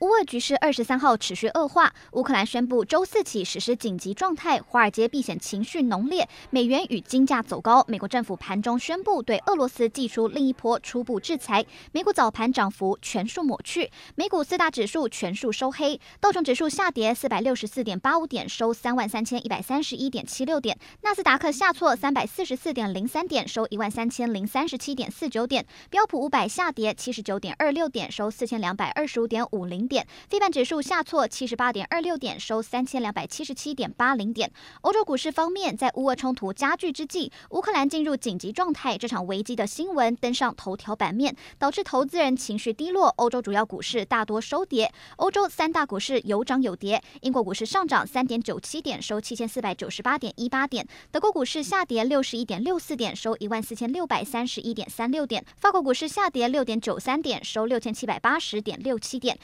乌俄局势二十三号持续恶化，乌克兰宣布周四起实施紧急状态，华尔街避险情绪浓烈，美元与金价走高。美国政府盘中宣布对俄罗斯祭出另一波初步制裁，美股早盘涨幅全数抹去，美股四大指数全数收黑，道琼指数下跌四百六十四点八五点，收三万三千一百三十一点七六点；纳斯达克下挫三百四十四点零三点，收一万三千零三十七点四九点；标普五百下跌七十九点二六点，收四千两百二十五点五零点，非半指数下挫七十八点二六点，收三千两百七十七点八零点。欧洲股市方面，在乌俄冲突加剧之际，乌克兰进入紧急状态，这场危机的新闻登上头条版面，导致投资人情绪低落。欧洲主要股市大多收跌，欧洲三大股市有涨有跌。英国股市上涨三点九七点，收七千四百九十八点一八点；德国股市下跌六十一点六四点，收一万四千六百三十一点三六点；法国股市下跌六点九三点，收六千七百八十点六七点。